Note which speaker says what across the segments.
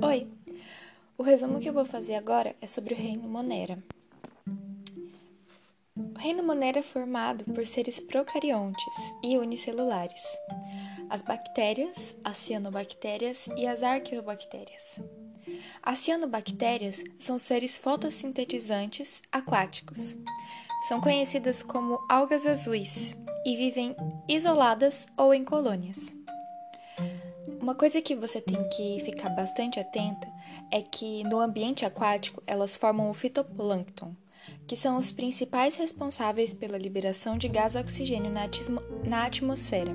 Speaker 1: Oi! O resumo que eu vou fazer agora é sobre o reino Monera. O reino Monera é formado por seres procariontes e unicelulares, as bactérias, as cianobactérias e as arqueobactérias. As cianobactérias são seres fotossintetizantes aquáticos. São conhecidas como algas azuis e vivem isoladas ou em colônias. Uma coisa que você tem que ficar bastante atenta é que no ambiente aquático elas formam o fitoplâncton, que são os principais responsáveis pela liberação de gás oxigênio na, atmosfera.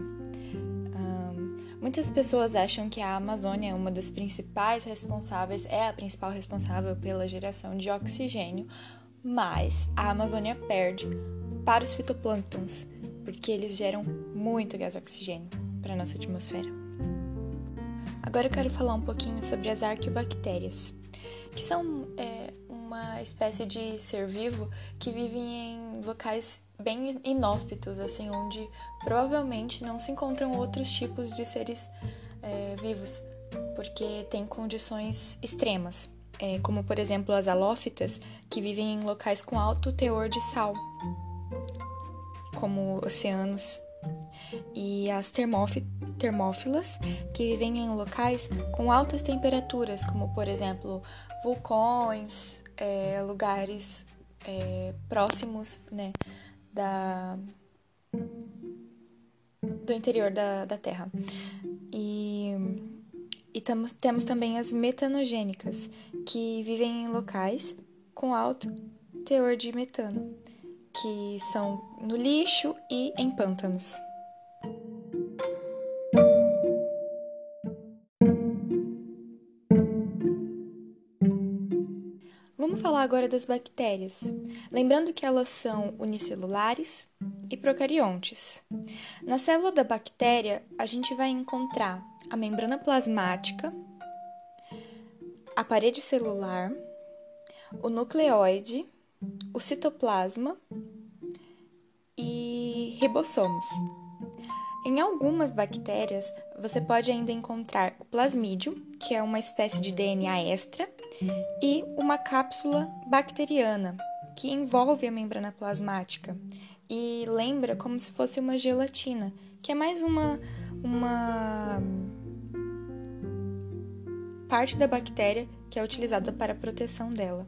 Speaker 1: Muitas pessoas acham que a Amazônia é uma das principais responsáveis, é a principal responsável pela geração de oxigênio, mas a Amazônia perde para os fitoplânctons, porque eles geram muito gás oxigênio para a nossa atmosfera. Agora eu quero falar um pouquinho sobre as arqueobactérias, que são é, uma espécie de ser vivo que vivem em locais bem inóspitos, assim, onde provavelmente não se encontram outros tipos de seres é, vivos, porque tem condições extremas, é, como por exemplo as halófitas, que vivem em locais com alto teor de sal, como oceanos, e as termófitas termófilas que vivem em locais com altas temperaturas, como por exemplo vulcões, é, lugares é, próximos né, da, do interior da, da Terra. E, e tamo, temos também as metanogênicas, que vivem em locais com alto teor de metano, que são no lixo e em pântanos. Vamos falar agora das bactérias, lembrando que elas são unicelulares e procariontes. Na célula da bactéria, a gente vai encontrar a membrana plasmática, a parede celular, o nucleoide, o citoplasma e ribossomos. Em algumas bactérias, você pode ainda encontrar o plasmídio, que é uma espécie de DNA extra, e uma cápsula bacteriana, que envolve a membrana plasmática e lembra como se fosse uma gelatina, que é mais uma, uma parte da bactéria que é utilizada para a proteção dela.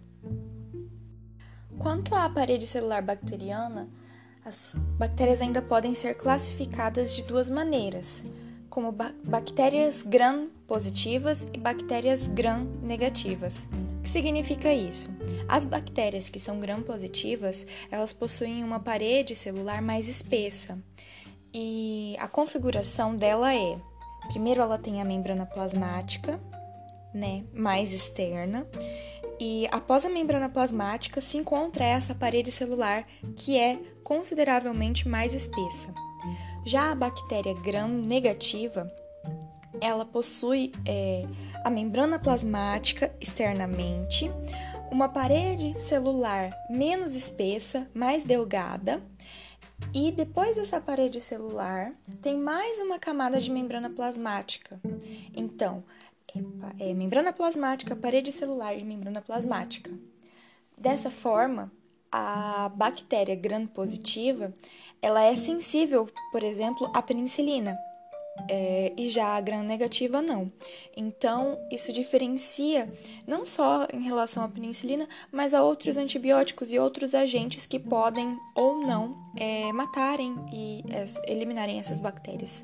Speaker 1: Quanto à parede celular bacteriana, as bactérias ainda podem ser classificadas de duas maneiras como bactérias gram positivas e bactérias gram negativas. O que significa isso? As bactérias que são gram positivas, elas possuem uma parede celular mais espessa. E a configuração dela é: primeiro ela tem a membrana plasmática, né, mais externa, e após a membrana plasmática se encontra essa parede celular que é consideravelmente mais espessa. Já a bactéria gram-negativa, ela possui é, a membrana plasmática externamente, uma parede celular menos espessa, mais delgada, e depois dessa parede celular tem mais uma camada de membrana plasmática. Então, é membrana plasmática, parede celular e membrana plasmática. Dessa forma, a bactéria gram-positiva, ela é sensível, por exemplo, à penicilina, é, e já a gram-negativa não. Então, isso diferencia não só em relação à penicilina, mas a outros antibióticos e outros agentes que podem ou não é, matarem e é, eliminarem essas bactérias.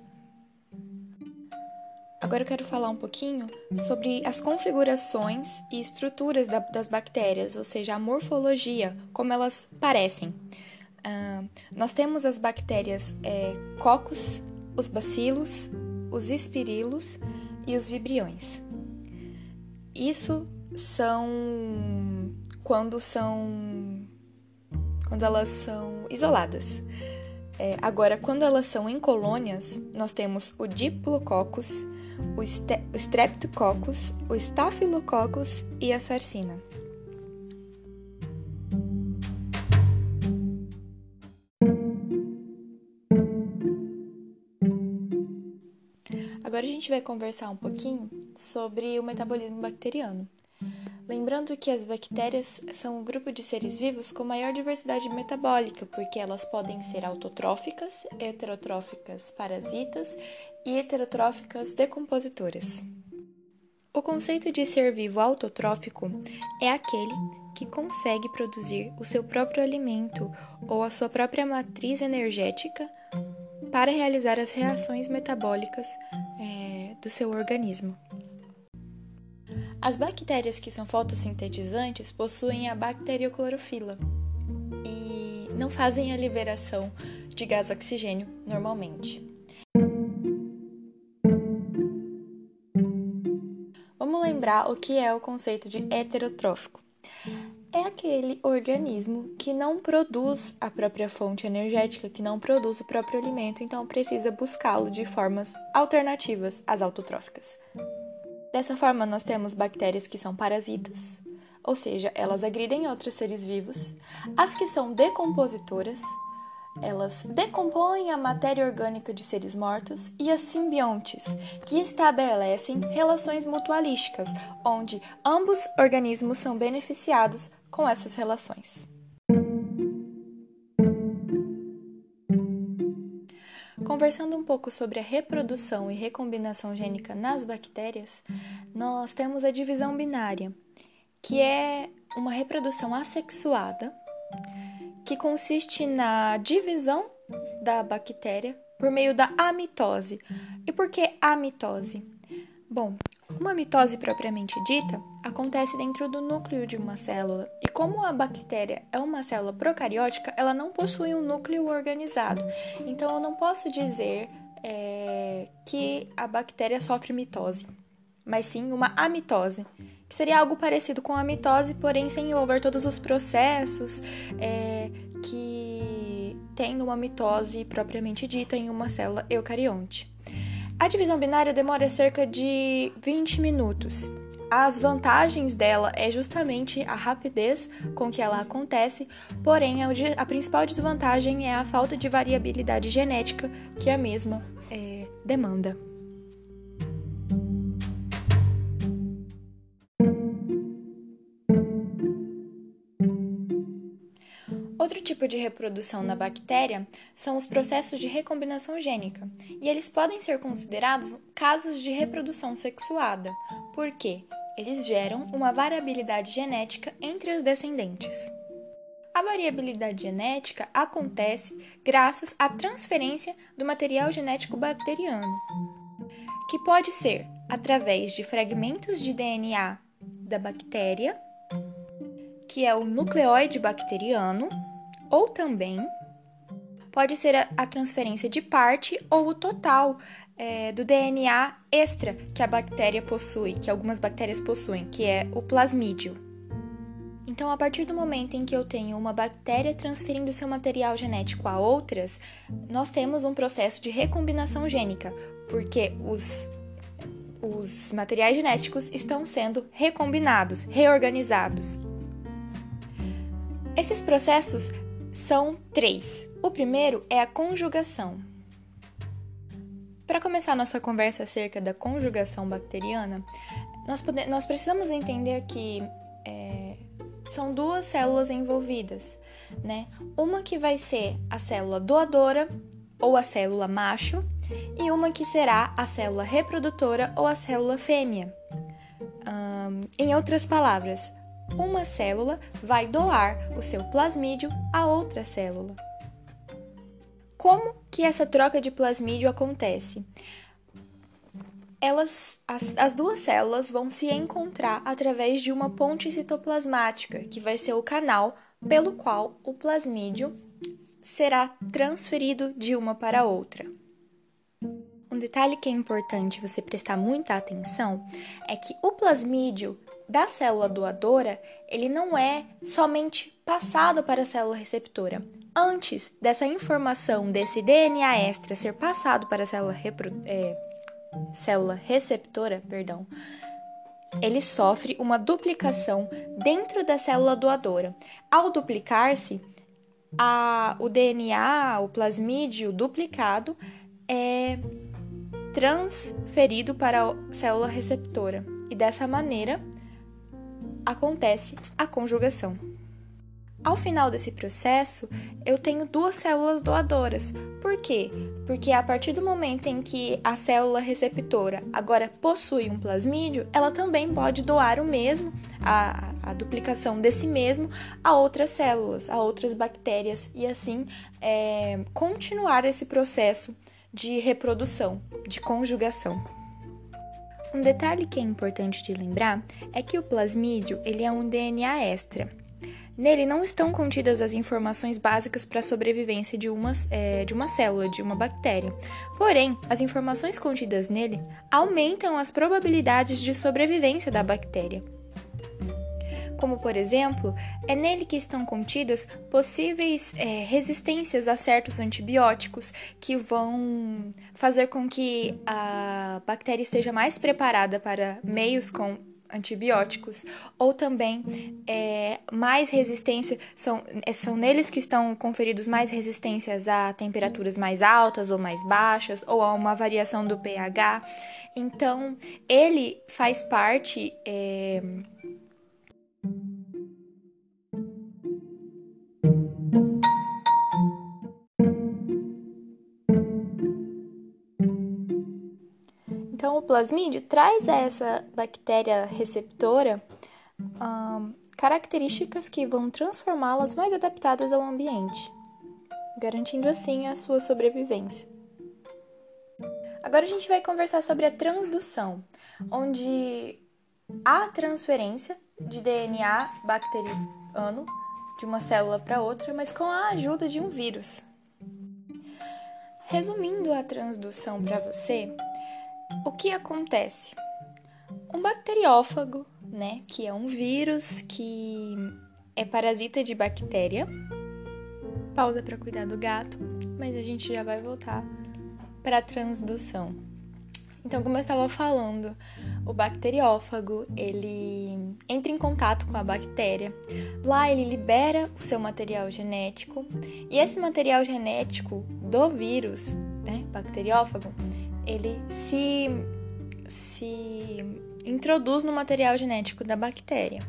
Speaker 1: Agora eu quero falar um pouquinho sobre as configurações e estruturas da, das bactérias, ou seja, a morfologia, como elas parecem. Uh, nós temos as bactérias é, cocos, os bacilos, os espirilos e os vibriões. Isso são quando são quando elas são isoladas. É, agora, quando elas são em colônias, nós temos o Diplococcus, o, o Streptococcus, o Staphylococcus e a Sarcina. Agora a gente vai conversar um pouquinho sobre o metabolismo bacteriano. Lembrando que as bactérias são um grupo de seres vivos com maior diversidade metabólica, porque elas podem ser autotróficas, heterotróficas parasitas e heterotróficas decompositoras. O conceito de ser vivo autotrófico é aquele que consegue produzir o seu próprio alimento ou a sua própria matriz energética para realizar as reações metabólicas é, do seu organismo. As bactérias que são fotossintetizantes possuem a bacterioclorofila e não fazem a liberação de gás oxigênio normalmente. Lembrar o que é o conceito de heterotrófico. É aquele organismo que não produz a própria fonte energética, que não produz o próprio alimento, então precisa buscá-lo de formas alternativas às autotróficas. Dessa forma, nós temos bactérias que são parasitas, ou seja, elas agridem outros seres vivos, as que são decompositoras, elas decompõem a matéria orgânica de seres mortos, e as simbiontes, que estabelecem relações mutualísticas, onde ambos organismos são beneficiados com essas relações. Conversando um pouco sobre a reprodução e recombinação gênica nas bactérias, nós temos a divisão binária, que é uma reprodução assexuada, que consiste na divisão da bactéria por meio da amitose. E por que amitose? Bom, uma mitose propriamente dita acontece dentro do núcleo de uma célula, e como a bactéria é uma célula procariótica, ela não possui um núcleo organizado. Então, eu não posso dizer é, que a bactéria sofre mitose, mas sim uma amitose, que seria algo parecido com a mitose, porém sem envolver todos os processos é, que tem numa mitose propriamente dita em uma célula eucarionte. A divisão binária demora cerca de 20 minutos. As vantagens dela é justamente a rapidez com que ela acontece, porém a, principal desvantagem é a falta de variabilidade genética que a mesma é, demanda. Outro tipo de reprodução na bactéria são os processos de recombinação gênica, e eles podem ser considerados casos de reprodução sexuada, porque eles geram uma variabilidade genética entre os descendentes. A variabilidade genética acontece graças à transferência do material genético bacteriano, que pode ser através de fragmentos de DNA da bactéria, que é o nucleóide bacteriano, ou também pode ser a, transferência de parte ou o total é, do DNA extra que a bactéria possui, que algumas bactérias possuem, que é o plasmídio. Então, a partir do momento em que eu tenho uma bactéria transferindo seu material genético a outras, nós temos um processo de recombinação gênica, porque os, os materiais genéticos estão sendo recombinados, reorganizados. Esses processos são três. O primeiro é a conjugação. Para começar nossa conversa acerca da conjugação bacteriana, nós, pode, nós precisamos entender que é, são duas células envolvidas, né? Uma que vai ser a célula doadora ou a célula macho, e uma que será a célula reprodutora ou a célula fêmea. em outras palavras, uma célula vai doar o seu plasmídio a outra célula. Como que essa troca de plasmídio acontece? Elas, as, as duas células vão se encontrar através de uma ponte citoplasmática, que vai ser o canal pelo qual o plasmídio será transferido de uma para outra. Um detalhe que é importante você prestar muita atenção é que o plasmídio da célula doadora, ele não é somente passado para a célula receptora. Antes dessa informação desse DNA extra ser passado para a célula, é, célula receptora, perdão, ele sofre uma duplicação dentro da célula doadora. Ao duplicar-se, o DNA, o plasmídio duplicado, é transferido para a célula receptora e dessa maneira acontece a conjugação. Ao final desse processo, eu tenho duas células doadoras. Por quê? Porque a partir do momento em que a célula receptora agora possui um plasmídio, ela também pode doar o mesmo, a, a duplicação desse mesmo, a outras células, a outras bactérias, e assim é, continuar esse processo de reprodução, de conjugação. Um detalhe que é importante de lembrar é que o plasmídio ele é um DNA extra. Nele não estão contidas as informações básicas para a sobrevivência de uma, é, de uma célula, de uma bactéria. Porém, as informações contidas nele aumentam as probabilidades de sobrevivência da bactéria. Como, por exemplo, é nele que estão contidas possíveis é, resistências a certos antibióticos que vão fazer com que a bactéria esteja mais preparada para meios com antibióticos, ou também é, mais resistência, são, é, são neles que estão conferidos mais resistências a temperaturas mais altas ou mais baixas, ou a uma variação do pH. Então, ele faz parte. É, o plasmídio traz a essa bactéria receptora hum, características que vão transformá-las mais adaptadas ao ambiente, garantindo assim a sua sobrevivência. Agora a gente vai conversar sobre a transdução, onde há transferência de DNA bacteriano de uma célula para outra, mas com a ajuda de um vírus. Resumindo a transdução para você, o que acontece? Um bacteriófago, né, que é um vírus que é parasita de bactéria. Pausa para cuidar do gato, mas a gente já vai voltar para a transdução. Então, como eu estava falando, o bacteriófago, ele entra em contato com a bactéria. Lá ele libera o seu material genético, e esse material genético do vírus, né, bacteriófago, ele se, se introduz no material genético da bactéria.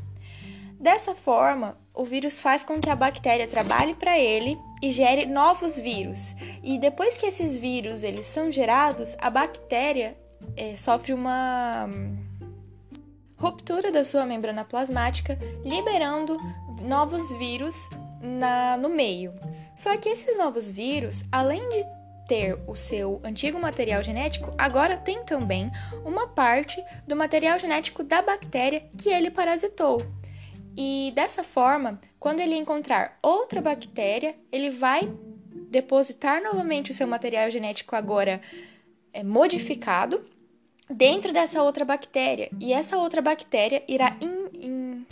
Speaker 1: Dessa forma, o vírus faz com que a bactéria trabalhe para ele e gere novos vírus. E depois que esses vírus eles são gerados, a bactéria é, sofre uma ruptura da sua membrana plasmática, liberando novos vírus na, no meio. Só que esses novos vírus, além de ter o seu antigo material genético, agora tem também uma parte do material genético da bactéria que ele parasitou. E dessa forma, quando ele encontrar outra bactéria, ele vai depositar novamente o seu material genético agora é, modificado dentro dessa outra bactéria. E essa outra bactéria irá in, in,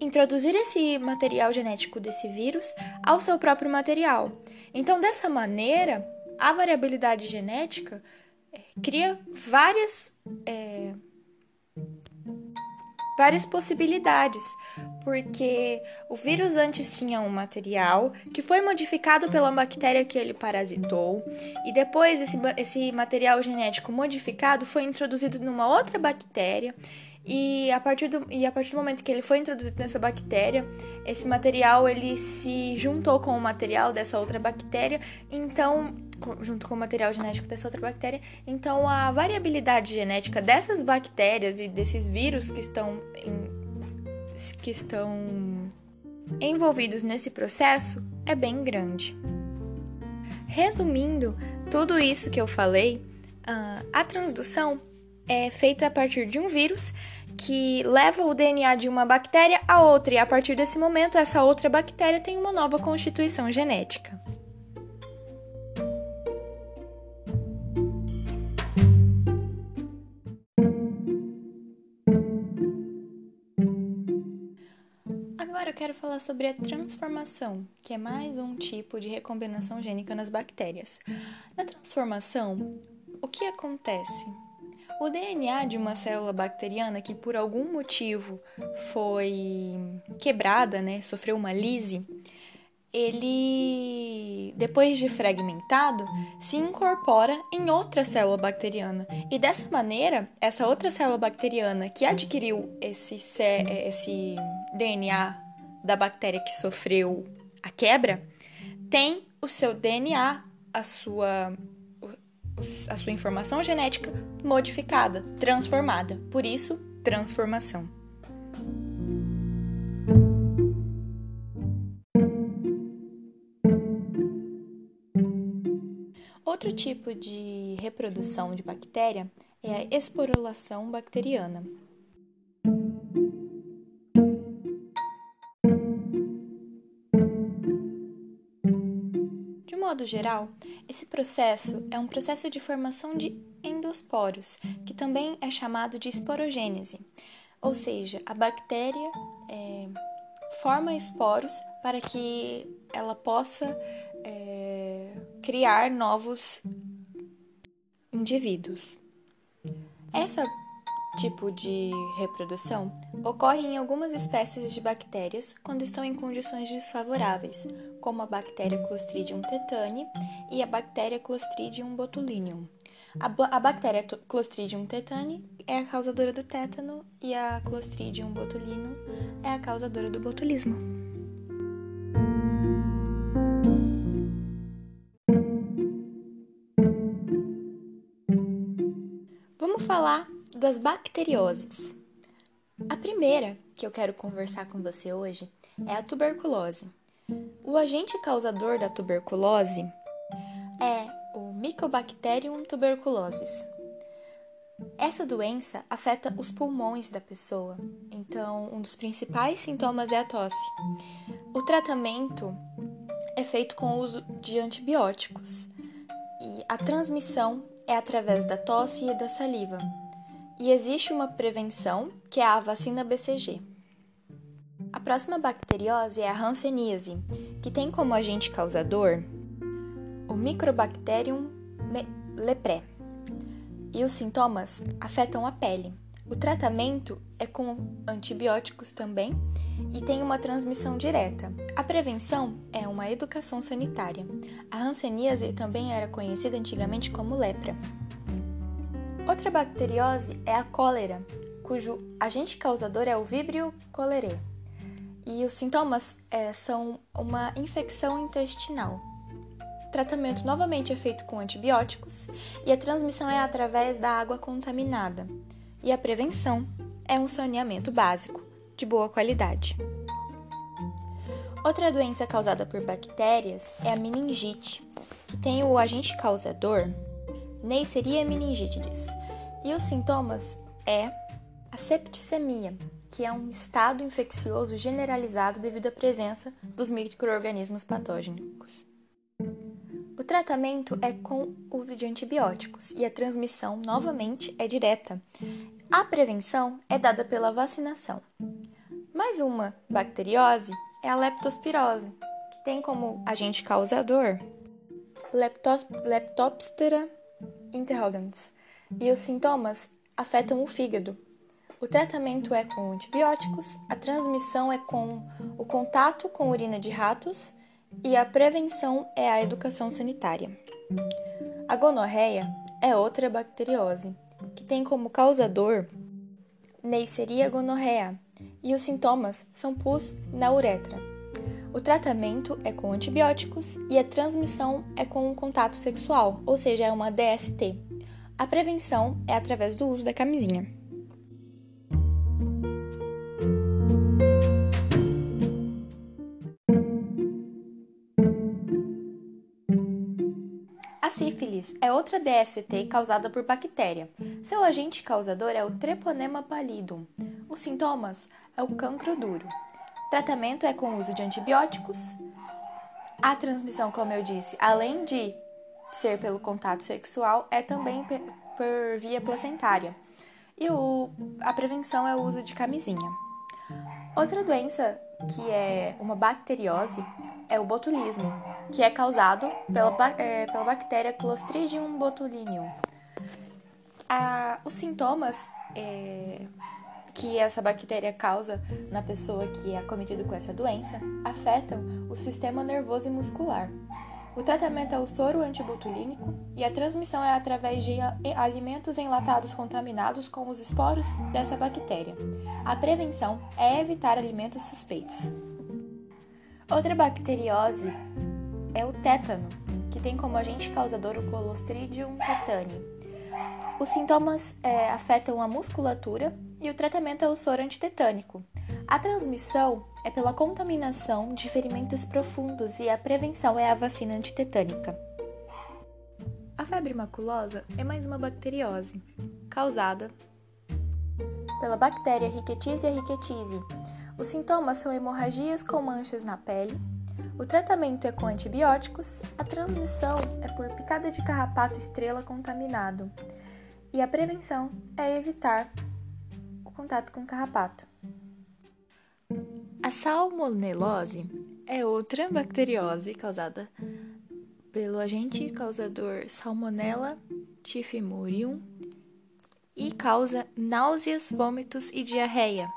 Speaker 1: introduzir esse material genético desse vírus ao seu próprio material. Então, dessa maneira, a variabilidade genética é, cria várias, é, várias possibilidades, porque o vírus antes tinha um material que foi modificado pela bactéria que ele parasitou, e depois esse, esse material genético modificado foi introduzido numa outra bactéria e a, partir do, e a partir do momento que ele foi introduzido nessa bactéria, esse material ele se juntou com o material dessa outra bactéria, então junto com o material genético dessa outra bactéria. Então a variabilidade genética dessas bactérias e desses vírus que estão em, que estão envolvidos nesse processo é bem grande. Resumindo tudo isso que eu falei, a transdução é feita a partir de um vírus que leva o DNA de uma bactéria a outra, e a partir desse momento, essa outra bactéria tem uma nova constituição genética. Agora eu quero falar sobre a transformação, que é mais um tipo de recombinação gênica nas bactérias. Na transformação, o que acontece? O DNA de uma célula bacteriana que por algum motivo foi quebrada, né, sofreu uma lise, ele, depois de fragmentado, se incorpora em outra célula bacteriana. E dessa maneira, essa outra célula bacteriana que adquiriu esse, esse DNA da bactéria que sofreu a quebra, tem o seu DNA, a sua, a sua informação genética modificada, transformada. Por isso, transformação. Outro tipo de reprodução de bactéria é a esporulação bacteriana. Modo geral, esse processo é um processo de formação de endosporos, que também é chamado de esporogênese, ou seja, a bactéria é, forma esporos para que ela possa é, criar novos indivíduos. Essa tipo de reprodução ocorre em algumas espécies de bactérias quando estão em condições desfavoráveis, como a bactéria Clostridium tetani e a bactéria Clostridium botulinum. A, a bactéria Clostridium tetani é a causadora do tétano e a Clostridium botulinum é a causadora do botulismo. falar das bacterioses. A primeira que eu quero conversar com você hoje é a tuberculose. O agente causador da tuberculose é o Mycobacterium tuberculosis. Essa doença afeta os pulmões da pessoa, então um dos principais sintomas é a tosse. O tratamento é feito com o uso de antibióticos e a transmissão é através da tosse e da saliva. E existe uma prevenção, que é a vacina BCG. A próxima bacteriose é a Hanseníase, que tem como agente causador o Microbacterium leprae. E os sintomas afetam a pele. O tratamento é com antibióticos também e tem uma transmissão direta. A prevenção é uma educação sanitária. A hanseníase também era conhecida antigamente como lepra. Outra bacteriose é a cólera, cujo agente causador é o Vibrio cholerae. E os sintomas é, são uma infecção intestinal. O tratamento novamente é feito com antibióticos e a transmissão é através da água contaminada e a prevenção é um saneamento básico de boa qualidade. Outra doença causada por bactérias é a meningite, que tem o agente causador Neisseria meningitidis, e os sintomas é a septicemia, que é um estado infeccioso generalizado devido à presença dos microorganismos patógenos. O tratamento é com uso de antibióticos e a transmissão, novamente, é direta. A prevenção é dada pela vacinação. Mais uma bacteriose é a leptospirose, que tem como agente causador Leptoptera interrogans, e os sintomas afetam o fígado. O tratamento é com antibióticos, a transmissão é com o contato com urina de ratos e a prevenção é a educação sanitária. A gonorreia é outra bacteriose, que tem como causador Neisseria gonorrea, e os sintomas são pus na uretra. O tratamento é com antibióticos e a transmissão é com um contato sexual, ou seja, é uma DST. A prevenção é através do uso da camisinha. sífilis é outra DST causada por bactéria. Seu agente causador é o Treponema pallidum. Os sintomas é o cancro duro. Tratamento é com o uso de antibióticos. A transmissão, como eu disse, além de ser pelo contato sexual, é também por via placentária. E o, a prevenção é o uso de camisinha. Outra doença que é uma bacteriose é o botulismo, que é causado pela, é, pela bactéria Clostridium botulinum. Ah, os sintomas é, que essa bactéria causa na pessoa que é acometida com essa doença afetam o sistema nervoso e muscular. O tratamento é o soro antibotulínico e a transmissão é através de alimentos enlatados contaminados com os esporos dessa bactéria. A prevenção é evitar alimentos suspeitos. Outra bacteriose é o tétano, que tem como agente causador o Clostridium tetani. Os sintomas é, afetam a musculatura e o tratamento é o soro antitetânico. A transmissão é pela contaminação de ferimentos profundos e a prevenção é a vacina antitetânica. A febre maculosa é mais uma bacteriose causada pela bactéria Rickettsia rickettsii. Os sintomas são hemorragias com manchas na pele. O tratamento é com antibióticos. A transmissão é por picada de carrapato estrela contaminado. E a prevenção é evitar contato com carrapato. A salmonelose é outra bacteriose causada pelo agente causador Salmonella typhimurium e causa náuseas, vômitos e diarreia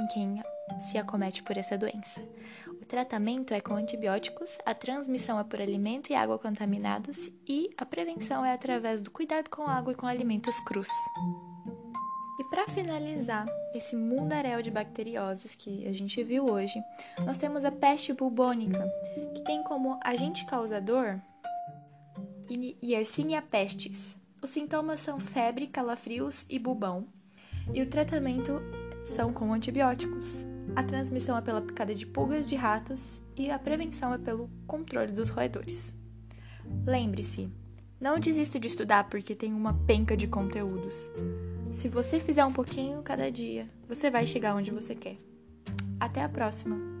Speaker 1: em quem se acomete por essa doença. O tratamento é com antibióticos, a transmissão é por alimento e água contaminados e a prevenção é através do cuidado com água e com alimentos crus. E para finalizar esse mundaréu de bacterioses que a gente viu hoje, nós temos a peste bubônica, que tem como agente causador Yersinia pestis. Os sintomas são febre, calafrios e bubão, e o tratamento são com antibióticos. A transmissão é pela picada de pulgas de ratos e a prevenção é pelo controle dos roedores. Lembre-se, não desista de estudar porque tem uma penca de conteúdos. Se você fizer um pouquinho cada dia, você vai chegar onde você quer. Até a próxima!